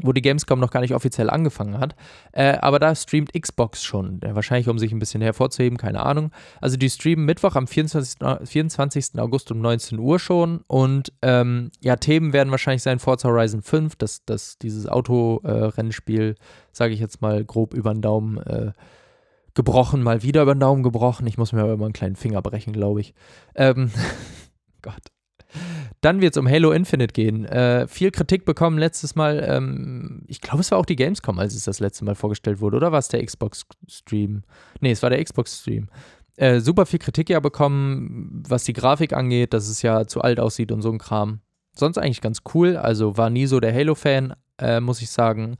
wo die Gamescom noch gar nicht offiziell angefangen hat. Äh, aber da streamt Xbox schon. Äh, wahrscheinlich, um sich ein bisschen hervorzuheben, keine Ahnung. Also die streamen Mittwoch am 24. 24. August um 19 Uhr schon. Und ähm, ja, Themen werden wahrscheinlich sein Forza Horizon 5, das, das, dieses Autorennspiel, äh, sage ich jetzt mal grob über den Daumen. Äh, gebrochen, mal wieder über den Daumen gebrochen. Ich muss mir aber immer einen kleinen Finger brechen, glaube ich. Ähm, Gott. Dann wird es um Halo Infinite gehen. Äh, viel Kritik bekommen letztes Mal. Ähm, ich glaube, es war auch die Gamescom, als es das letzte Mal vorgestellt wurde, oder war es der Xbox-Stream? Nee, es war der Xbox-Stream. Äh, super viel Kritik ja bekommen, was die Grafik angeht, dass es ja zu alt aussieht und so ein Kram. Sonst eigentlich ganz cool. Also war nie so der Halo-Fan, äh, muss ich sagen.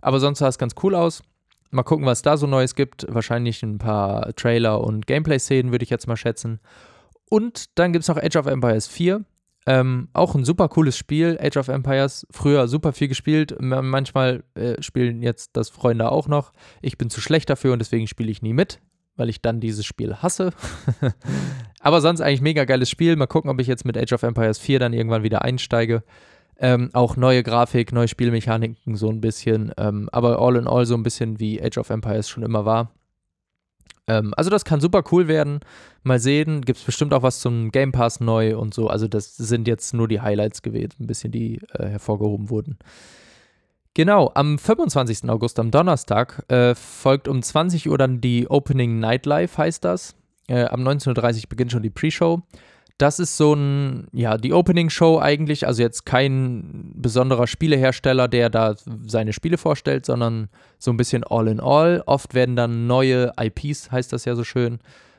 Aber sonst sah es ganz cool aus. Mal gucken, was da so Neues gibt. Wahrscheinlich ein paar Trailer und Gameplay-Szenen, würde ich jetzt mal schätzen. Und dann gibt es noch Age of Empires 4. Ähm, auch ein super cooles Spiel, Age of Empires. Früher super viel gespielt. Manchmal äh, spielen jetzt das Freunde auch noch. Ich bin zu schlecht dafür und deswegen spiele ich nie mit, weil ich dann dieses Spiel hasse. Aber sonst eigentlich mega geiles Spiel. Mal gucken, ob ich jetzt mit Age of Empires 4 dann irgendwann wieder einsteige. Ähm, auch neue Grafik, neue Spielmechaniken, so ein bisschen. Ähm, aber all in all so ein bisschen wie Age of Empires schon immer war. Ähm, also das kann super cool werden. Mal sehen, gibt es bestimmt auch was zum Game Pass neu und so. Also das sind jetzt nur die Highlights gewesen, ein bisschen, die äh, hervorgehoben wurden. Genau, am 25. August, am Donnerstag, äh, folgt um 20 Uhr dann die Opening Nightlife, heißt das. Äh, am 19.30 Uhr beginnt schon die Pre-Show. Das ist so ein, ja, die Opening-Show eigentlich, also jetzt kein besonderer Spielehersteller, der da seine Spiele vorstellt, sondern so ein bisschen all in all. Oft werden dann neue IPs, heißt das ja so schön,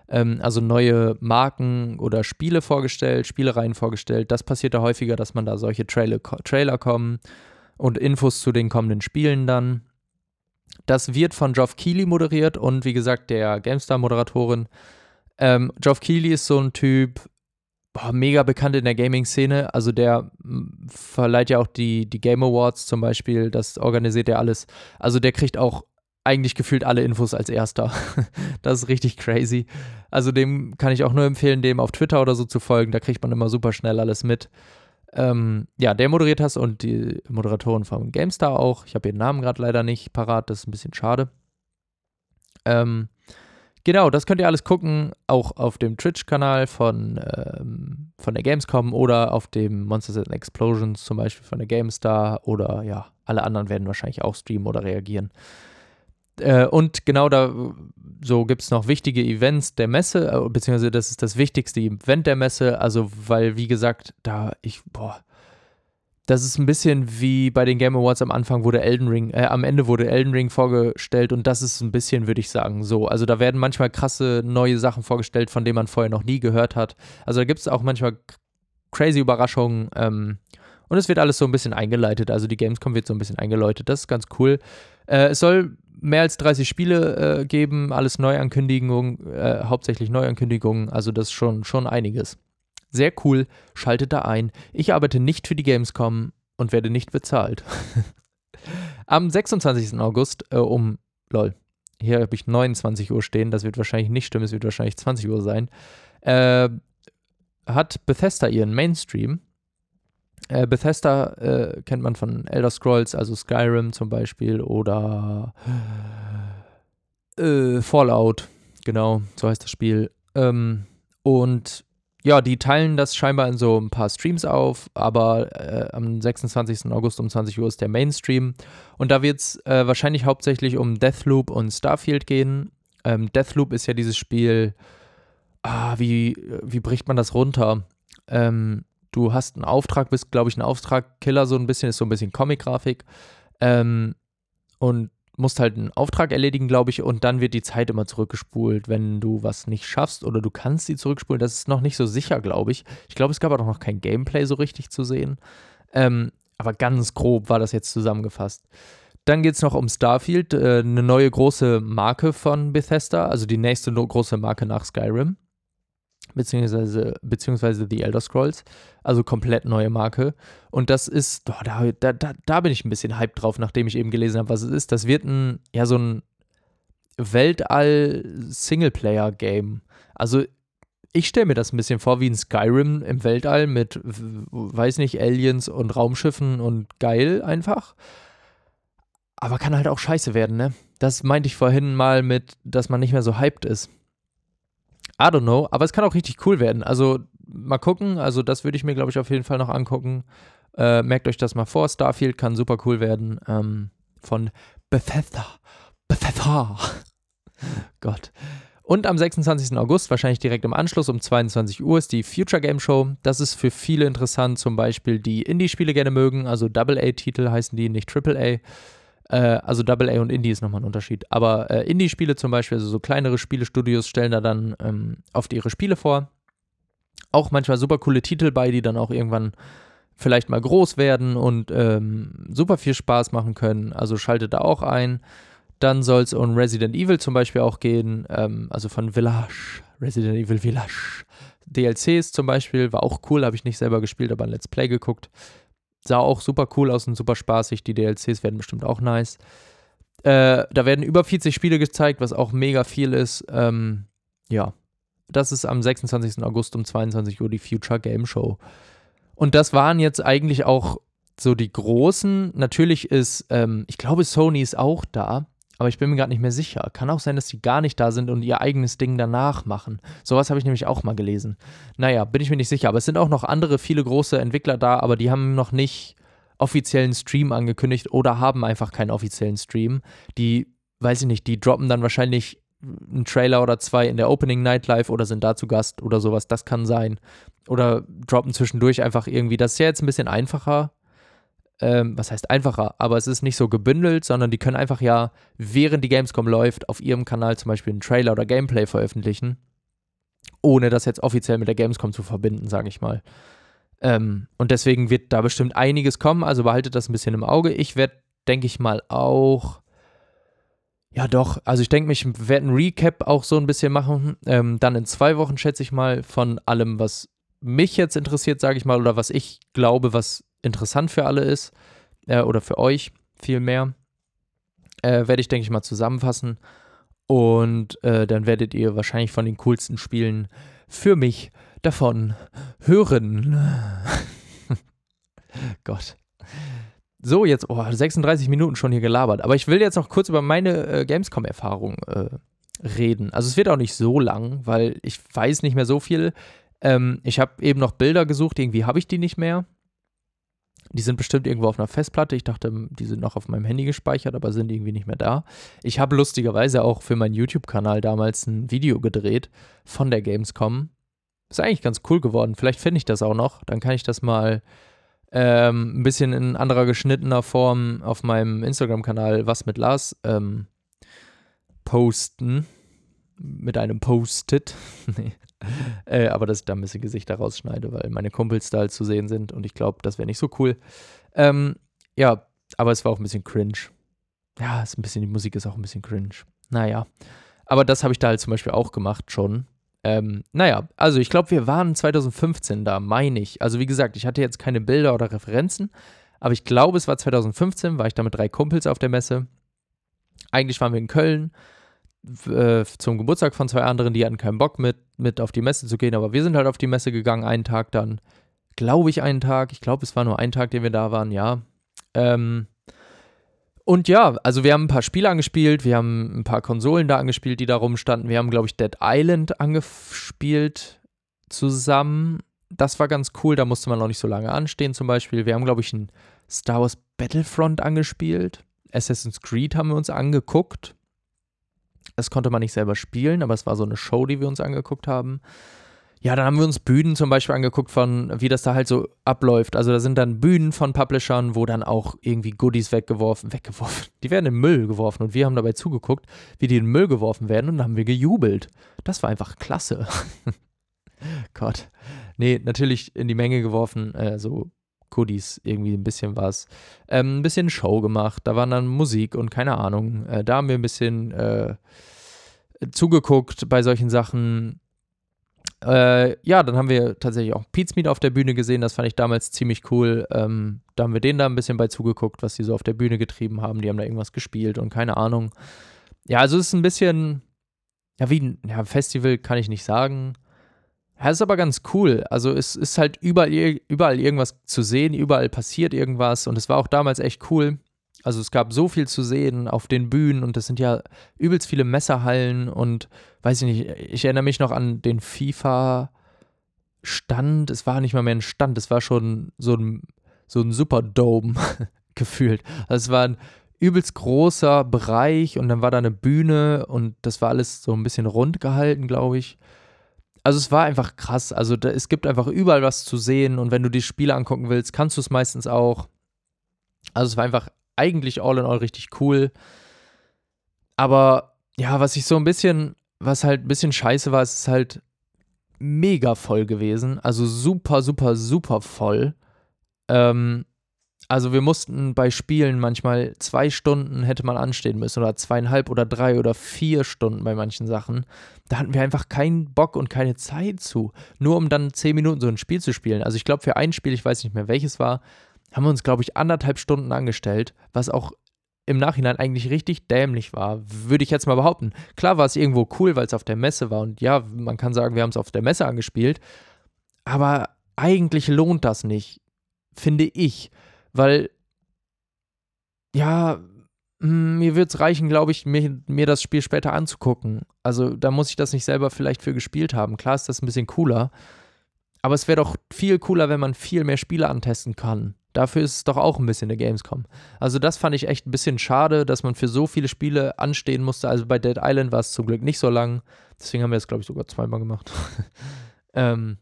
ähm, also neue Marken oder Spiele vorgestellt, Spielereien vorgestellt. Das passiert da häufiger, dass man da solche Trailer, Trailer kommen und Infos zu den kommenden Spielen dann. Das wird von Geoff Keighley moderiert und wie gesagt der GameStar-Moderatorin. Ähm, Geoff Keighley ist so ein Typ, boah, mega bekannt in der Gaming-Szene. Also der verleiht ja auch die, die Game Awards zum Beispiel, das organisiert er alles. Also der kriegt auch eigentlich gefühlt alle Infos als erster. das ist richtig crazy. Also dem kann ich auch nur empfehlen, dem auf Twitter oder so zu folgen. Da kriegt man immer super schnell alles mit. Ähm, ja, der moderiert das und die Moderatorin von GameStar auch. Ich habe ihren Namen gerade leider nicht parat, das ist ein bisschen schade. Ähm, Genau, das könnt ihr alles gucken, auch auf dem Twitch-Kanal von, ähm, von der Gamescom oder auf dem Monsters and Explosions zum Beispiel von der GameStar oder ja, alle anderen werden wahrscheinlich auch streamen oder reagieren. Äh, und genau da so gibt es noch wichtige Events der Messe, äh, beziehungsweise das ist das wichtigste Event der Messe, also weil, wie gesagt, da ich, boah, das ist ein bisschen wie bei den Game Awards am Anfang wurde Elden Ring, äh, am Ende wurde Elden Ring vorgestellt und das ist ein bisschen, würde ich sagen, so. Also da werden manchmal krasse neue Sachen vorgestellt, von denen man vorher noch nie gehört hat. Also da gibt es auch manchmal crazy Überraschungen ähm, und es wird alles so ein bisschen eingeleitet. Also die Gamescom wird so ein bisschen eingeläutet. Das ist ganz cool. Äh, es soll mehr als 30 Spiele äh, geben, alles Neuankündigungen, äh, hauptsächlich Neuankündigungen. Also das ist schon, schon einiges. Sehr cool, schaltet da ein. Ich arbeite nicht für die Gamescom und werde nicht bezahlt. Am 26. August äh, um, lol, hier habe ich 29 Uhr stehen, das wird wahrscheinlich nicht stimmen, es wird wahrscheinlich 20 Uhr sein, äh, hat Bethesda ihren Mainstream. Äh, Bethesda äh, kennt man von Elder Scrolls, also Skyrim zum Beispiel oder äh, Fallout, genau, so heißt das Spiel. Ähm, und ja, die teilen das scheinbar in so ein paar Streams auf, aber äh, am 26. August um 20 Uhr ist der Mainstream. Und da wird es äh, wahrscheinlich hauptsächlich um Deathloop und Starfield gehen. Ähm, Deathloop ist ja dieses Spiel, ah, wie, wie bricht man das runter? Ähm, du hast einen Auftrag, bist, glaube ich, ein Auftragkiller, so ein bisschen, ist so ein bisschen Comic-Grafik. Ähm, und musst halt einen Auftrag erledigen, glaube ich, und dann wird die Zeit immer zurückgespult, wenn du was nicht schaffst oder du kannst sie zurückspulen. Das ist noch nicht so sicher, glaube ich. Ich glaube, es gab auch noch kein Gameplay so richtig zu sehen. Ähm, aber ganz grob war das jetzt zusammengefasst. Dann geht es noch um Starfield, äh, eine neue große Marke von Bethesda, also die nächste große Marke nach Skyrim beziehungsweise, beziehungsweise The Elder Scrolls. Also komplett neue Marke. Und das ist, oh, da, da, da, da bin ich ein bisschen hyped drauf, nachdem ich eben gelesen habe, was es ist. Das wird ein, ja, so ein Weltall-Singleplayer-Game. Also ich stelle mir das ein bisschen vor wie ein Skyrim im Weltall mit, weiß nicht, Aliens und Raumschiffen und geil einfach. Aber kann halt auch scheiße werden, ne? Das meinte ich vorhin mal mit, dass man nicht mehr so hyped ist. I don't know, aber es kann auch richtig cool werden. Also mal gucken, also das würde ich mir, glaube ich, auf jeden Fall noch angucken. Äh, merkt euch das mal vor. Starfield kann super cool werden. Ähm, von Bethesda. Bethesda. Gott. Und am 26. August, wahrscheinlich direkt im Anschluss um 22 Uhr, ist die Future Game Show. Das ist für viele interessant, zum Beispiel die Indie-Spiele gerne mögen, also Double-A-Titel heißen die, nicht Triple-A. Äh, also Double A und Indie ist nochmal ein Unterschied. Aber äh, Indie-Spiele zum Beispiel, also so kleinere Spielestudios stellen da dann ähm, oft ihre Spiele vor. Auch manchmal super coole Titel bei, die dann auch irgendwann vielleicht mal groß werden und ähm, super viel Spaß machen können. Also schaltet da auch ein. Dann soll es um Resident Evil zum Beispiel auch gehen, ähm, also von Village, Resident Evil Village. DLCs zum Beispiel, war auch cool, habe ich nicht selber gespielt, aber ein Let's Play geguckt. Sah auch super cool aus und super spaßig. Die DLCs werden bestimmt auch nice. Äh, da werden über 40 Spiele gezeigt, was auch mega viel ist. Ähm, ja, das ist am 26. August um 22 Uhr die Future Game Show. Und das waren jetzt eigentlich auch so die großen. Natürlich ist, ähm, ich glaube, Sony ist auch da. Aber ich bin mir gerade nicht mehr sicher. Kann auch sein, dass die gar nicht da sind und ihr eigenes Ding danach machen. Sowas habe ich nämlich auch mal gelesen. Naja, bin ich mir nicht sicher. Aber es sind auch noch andere, viele große Entwickler da, aber die haben noch nicht offiziellen Stream angekündigt oder haben einfach keinen offiziellen Stream. Die, weiß ich nicht, die droppen dann wahrscheinlich einen Trailer oder zwei in der Opening Night Live oder sind da zu Gast oder sowas. Das kann sein. Oder droppen zwischendurch einfach irgendwie. Das ist ja jetzt ein bisschen einfacher ähm, was heißt einfacher, aber es ist nicht so gebündelt, sondern die können einfach ja, während die Gamescom läuft, auf ihrem Kanal zum Beispiel einen Trailer oder Gameplay veröffentlichen, ohne das jetzt offiziell mit der Gamescom zu verbinden, sage ich mal. Ähm, und deswegen wird da bestimmt einiges kommen, also behaltet das ein bisschen im Auge. Ich werde, denke ich mal, auch. Ja, doch. Also ich denke, ich werde ein Recap auch so ein bisschen machen. Ähm, dann in zwei Wochen, schätze ich mal, von allem, was mich jetzt interessiert, sage ich mal, oder was ich glaube, was interessant für alle ist, äh, oder für euch vielmehr, äh, werde ich, denke ich mal, zusammenfassen. Und äh, dann werdet ihr wahrscheinlich von den coolsten Spielen für mich davon hören. Gott. So, jetzt, oh, 36 Minuten schon hier gelabert. Aber ich will jetzt noch kurz über meine äh, Gamescom-Erfahrung äh, reden. Also es wird auch nicht so lang, weil ich weiß nicht mehr so viel. Ähm, ich habe eben noch Bilder gesucht, irgendwie habe ich die nicht mehr. Die sind bestimmt irgendwo auf einer Festplatte. Ich dachte, die sind noch auf meinem Handy gespeichert, aber sind irgendwie nicht mehr da. Ich habe lustigerweise auch für meinen YouTube-Kanal damals ein Video gedreht von der Gamescom. Ist eigentlich ganz cool geworden. Vielleicht finde ich das auch noch. Dann kann ich das mal ähm, ein bisschen in anderer geschnittener Form auf meinem Instagram-Kanal Was mit Lars ähm, posten. Mit einem Post-it. nee. äh, aber dass ich da ein bisschen Gesichter rausschneide, weil meine Kumpels da halt zu sehen sind und ich glaube, das wäre nicht so cool. Ähm, ja, aber es war auch ein bisschen cringe. Ja, ist ein bisschen, die Musik ist auch ein bisschen cringe. Naja. Aber das habe ich da halt zum Beispiel auch gemacht schon. Ähm, naja, also ich glaube, wir waren 2015 da, meine ich. Also wie gesagt, ich hatte jetzt keine Bilder oder Referenzen, aber ich glaube, es war 2015, war ich da mit drei Kumpels auf der Messe. Eigentlich waren wir in Köln äh, zum Geburtstag von zwei anderen, die hatten keinen Bock mit, mit auf die Messe zu gehen, aber wir sind halt auf die Messe gegangen, einen Tag dann, glaube ich, einen Tag. Ich glaube, es war nur ein Tag, den wir da waren, ja. Ähm, und ja, also wir haben ein paar Spiele angespielt, wir haben ein paar Konsolen da angespielt, die da rumstanden. Wir haben, glaube ich, Dead Island angespielt zusammen. Das war ganz cool, da musste man auch nicht so lange anstehen zum Beispiel. Wir haben, glaube ich, ein Star Wars Battlefront angespielt. Assassin's Creed haben wir uns angeguckt. Das konnte man nicht selber spielen, aber es war so eine Show, die wir uns angeguckt haben. Ja, dann haben wir uns Bühnen zum Beispiel angeguckt, von wie das da halt so abläuft. Also da sind dann Bühnen von Publishern, wo dann auch irgendwie Goodies weggeworfen, weggeworfen. Die werden in Müll geworfen und wir haben dabei zugeguckt, wie die in Müll geworfen werden und dann haben wir gejubelt. Das war einfach klasse. Gott. Nee, natürlich in die Menge geworfen, äh, so Goodies, irgendwie ein bisschen was. Ähm, ein bisschen Show gemacht, da waren dann Musik und keine Ahnung. Äh, da haben wir ein bisschen äh, zugeguckt bei solchen Sachen. Äh, ja, dann haben wir tatsächlich auch Pizmeet auf der Bühne gesehen, das fand ich damals ziemlich cool. Ähm, da haben wir denen da ein bisschen bei zugeguckt, was die so auf der Bühne getrieben haben. Die haben da irgendwas gespielt und keine Ahnung. Ja, also es ist ein bisschen, ja, wie ein ja, Festival kann ich nicht sagen. Ja, ist aber ganz cool. Also es ist halt überall, überall irgendwas zu sehen, überall passiert irgendwas und es war auch damals echt cool. Also es gab so viel zu sehen auf den Bühnen und das sind ja übelst viele Messerhallen und weiß ich nicht, ich erinnere mich noch an den FIFA Stand, es war nicht mal mehr ein Stand, es war schon so ein, so ein Superdome gefühlt. Also es war ein übelst großer Bereich und dann war da eine Bühne und das war alles so ein bisschen rund gehalten, glaube ich also es war einfach krass. Also da, es gibt einfach überall was zu sehen und wenn du die Spiele angucken willst, kannst du es meistens auch. Also es war einfach eigentlich all in all richtig cool. Aber ja, was ich so ein bisschen, was halt ein bisschen scheiße war, es ist halt mega voll gewesen. Also super, super, super voll. Ähm, also wir mussten bei Spielen manchmal zwei Stunden hätte man anstehen müssen oder zweieinhalb oder drei oder vier Stunden bei manchen Sachen. Da hatten wir einfach keinen Bock und keine Zeit zu, nur um dann zehn Minuten so ein Spiel zu spielen. Also ich glaube für ein Spiel, ich weiß nicht mehr welches war, haben wir uns glaube ich anderthalb Stunden angestellt, was auch im Nachhinein eigentlich richtig dämlich war, würde ich jetzt mal behaupten. Klar war es irgendwo cool, weil es auf der Messe war und ja, man kann sagen, wir haben es auf der Messe angespielt, aber eigentlich lohnt das nicht, finde ich weil, ja, hm, mir würde es reichen, glaube ich, mir, mir das Spiel später anzugucken. Also da muss ich das nicht selber vielleicht für gespielt haben. Klar ist das ein bisschen cooler. Aber es wäre doch viel cooler, wenn man viel mehr Spiele antesten kann. Dafür ist es doch auch ein bisschen der Gamescom. Also das fand ich echt ein bisschen schade, dass man für so viele Spiele anstehen musste. Also bei Dead Island war es zum Glück nicht so lang. Deswegen haben wir es, glaube ich, sogar zweimal gemacht. ähm,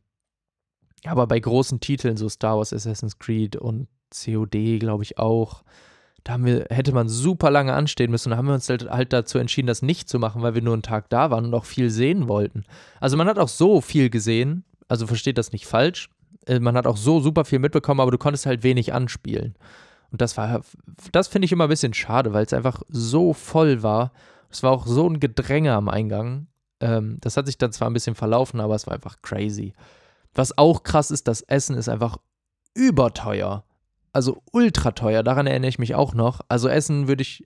aber bei großen Titeln, so Star Wars, Assassin's Creed und COD, glaube ich auch, da haben wir, hätte man super lange anstehen müssen. Da haben wir uns halt, halt dazu entschieden, das nicht zu machen, weil wir nur einen Tag da waren und auch viel sehen wollten. Also man hat auch so viel gesehen, also versteht das nicht falsch. Äh, man hat auch so super viel mitbekommen, aber du konntest halt wenig anspielen. Und das war, das finde ich immer ein bisschen schade, weil es einfach so voll war. Es war auch so ein Gedränge am Eingang. Ähm, das hat sich dann zwar ein bisschen verlaufen, aber es war einfach crazy. Was auch krass ist, das Essen ist einfach überteuer. Also ultra teuer, daran erinnere ich mich auch noch. Also Essen würde ich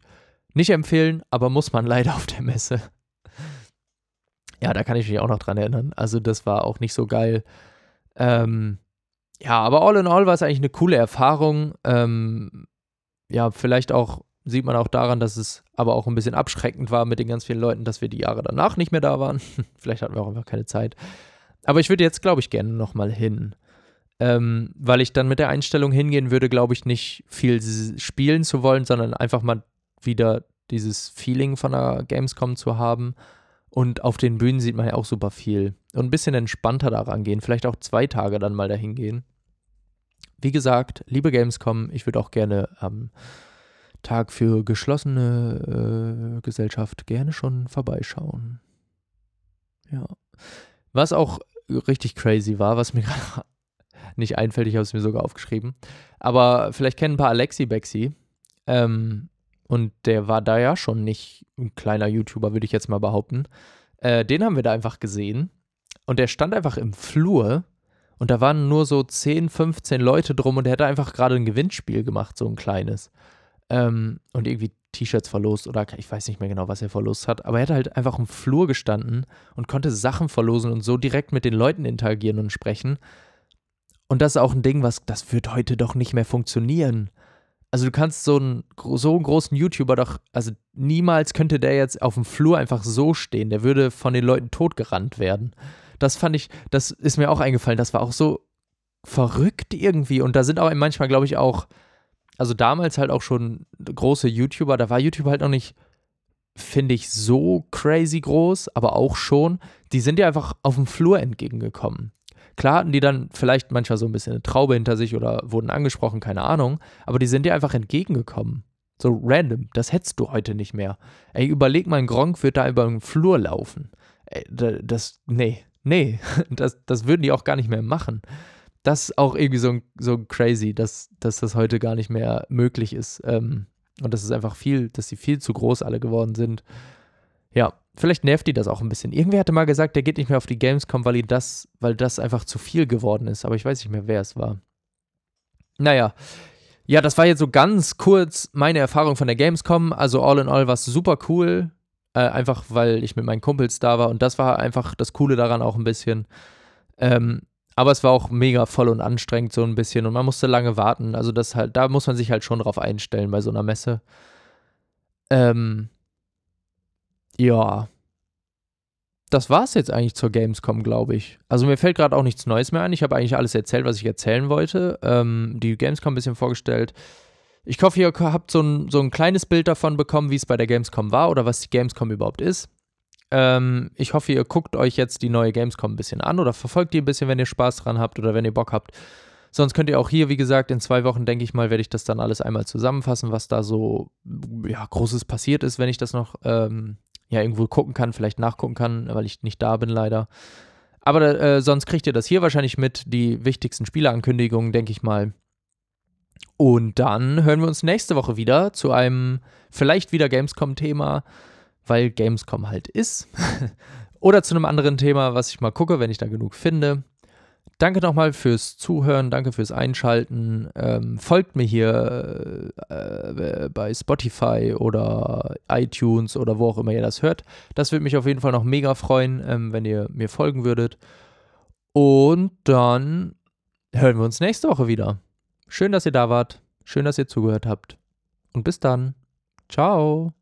nicht empfehlen, aber muss man leider auf der Messe. Ja, da kann ich mich auch noch dran erinnern. Also das war auch nicht so geil. Ähm, ja, aber all in all war es eigentlich eine coole Erfahrung. Ähm, ja, vielleicht auch sieht man auch daran, dass es aber auch ein bisschen abschreckend war mit den ganz vielen Leuten, dass wir die Jahre danach nicht mehr da waren. vielleicht hatten wir auch einfach keine Zeit. Aber ich würde jetzt, glaube ich, gerne nochmal hin. Ähm, weil ich dann mit der Einstellung hingehen würde, glaube ich, nicht viel spielen zu wollen, sondern einfach mal wieder dieses Feeling von der Gamescom zu haben. Und auf den Bühnen sieht man ja auch super viel. Und ein bisschen entspannter daran gehen. Vielleicht auch zwei Tage dann mal dahin gehen. Wie gesagt, liebe Gamescom, ich würde auch gerne am Tag für geschlossene äh, Gesellschaft gerne schon vorbeischauen. Ja. Was auch richtig crazy war, was mir gerade nicht einfällt, ich habe es mir sogar aufgeschrieben. Aber vielleicht kennen ein paar Alexi Bexi. Ähm, und der war da ja schon nicht ein kleiner YouTuber, würde ich jetzt mal behaupten. Äh, den haben wir da einfach gesehen. Und der stand einfach im Flur. Und da waren nur so 10, 15 Leute drum. Und der hat einfach gerade ein Gewinnspiel gemacht, so ein kleines. Ähm, und irgendwie T-Shirts verlost oder ich weiß nicht mehr genau, was er verlost hat, aber er hat halt einfach im Flur gestanden und konnte Sachen verlosen und so direkt mit den Leuten interagieren und sprechen. Und das ist auch ein Ding, was, das wird heute doch nicht mehr funktionieren. Also du kannst so einen, so einen großen YouTuber doch, also niemals könnte der jetzt auf dem Flur einfach so stehen. Der würde von den Leuten totgerannt werden. Das fand ich, das ist mir auch eingefallen. Das war auch so verrückt irgendwie. Und da sind auch manchmal, glaube ich, auch also damals halt auch schon große YouTuber, da war YouTube halt noch nicht, finde ich, so crazy groß, aber auch schon, die sind ja einfach auf dem Flur entgegengekommen. Klar hatten die dann vielleicht manchmal so ein bisschen eine Traube hinter sich oder wurden angesprochen, keine Ahnung, aber die sind dir einfach entgegengekommen. So random, das hättest du heute nicht mehr. Ey, überleg mal, ein Gronk wird da über den Flur laufen. Ey, das, nee, nee, das, das würden die auch gar nicht mehr machen das ist auch irgendwie so, so crazy, dass, dass das heute gar nicht mehr möglich ist. Ähm, und das ist einfach viel, dass sie viel zu groß alle geworden sind. Ja, vielleicht nervt die das auch ein bisschen. Irgendwer hatte mal gesagt, der geht nicht mehr auf die Gamescom, weil das, weil das einfach zu viel geworden ist. Aber ich weiß nicht mehr, wer es war. Naja. Ja, das war jetzt so ganz kurz meine Erfahrung von der Gamescom. Also all in all war es super cool. Äh, einfach weil ich mit meinen Kumpels da war. Und das war einfach das Coole daran auch ein bisschen. Ähm, aber es war auch mega voll und anstrengend so ein bisschen und man musste lange warten. Also das halt, da muss man sich halt schon drauf einstellen bei so einer Messe. Ähm, ja. Das war es jetzt eigentlich zur Gamescom, glaube ich. Also mir fällt gerade auch nichts Neues mehr ein. Ich habe eigentlich alles erzählt, was ich erzählen wollte. Ähm, die Gamescom ein bisschen vorgestellt. Ich hoffe, ihr habt so ein, so ein kleines Bild davon bekommen, wie es bei der Gamescom war oder was die Gamescom überhaupt ist. Ähm, ich hoffe, ihr guckt euch jetzt die neue Gamescom ein bisschen an oder verfolgt die ein bisschen, wenn ihr Spaß dran habt oder wenn ihr Bock habt. Sonst könnt ihr auch hier, wie gesagt, in zwei Wochen, denke ich mal, werde ich das dann alles einmal zusammenfassen, was da so ja, Großes passiert ist, wenn ich das noch ähm, ja, irgendwo gucken kann, vielleicht nachgucken kann, weil ich nicht da bin leider. Aber äh, sonst kriegt ihr das hier wahrscheinlich mit, die wichtigsten Spieleankündigungen, denke ich mal. Und dann hören wir uns nächste Woche wieder zu einem vielleicht wieder Gamescom-Thema weil Gamescom halt ist. Oder zu einem anderen Thema, was ich mal gucke, wenn ich da genug finde. Danke nochmal fürs Zuhören, danke fürs Einschalten. Ähm, folgt mir hier äh, bei Spotify oder iTunes oder wo auch immer ihr das hört. Das würde mich auf jeden Fall noch mega freuen, ähm, wenn ihr mir folgen würdet. Und dann hören wir uns nächste Woche wieder. Schön, dass ihr da wart. Schön, dass ihr zugehört habt. Und bis dann. Ciao.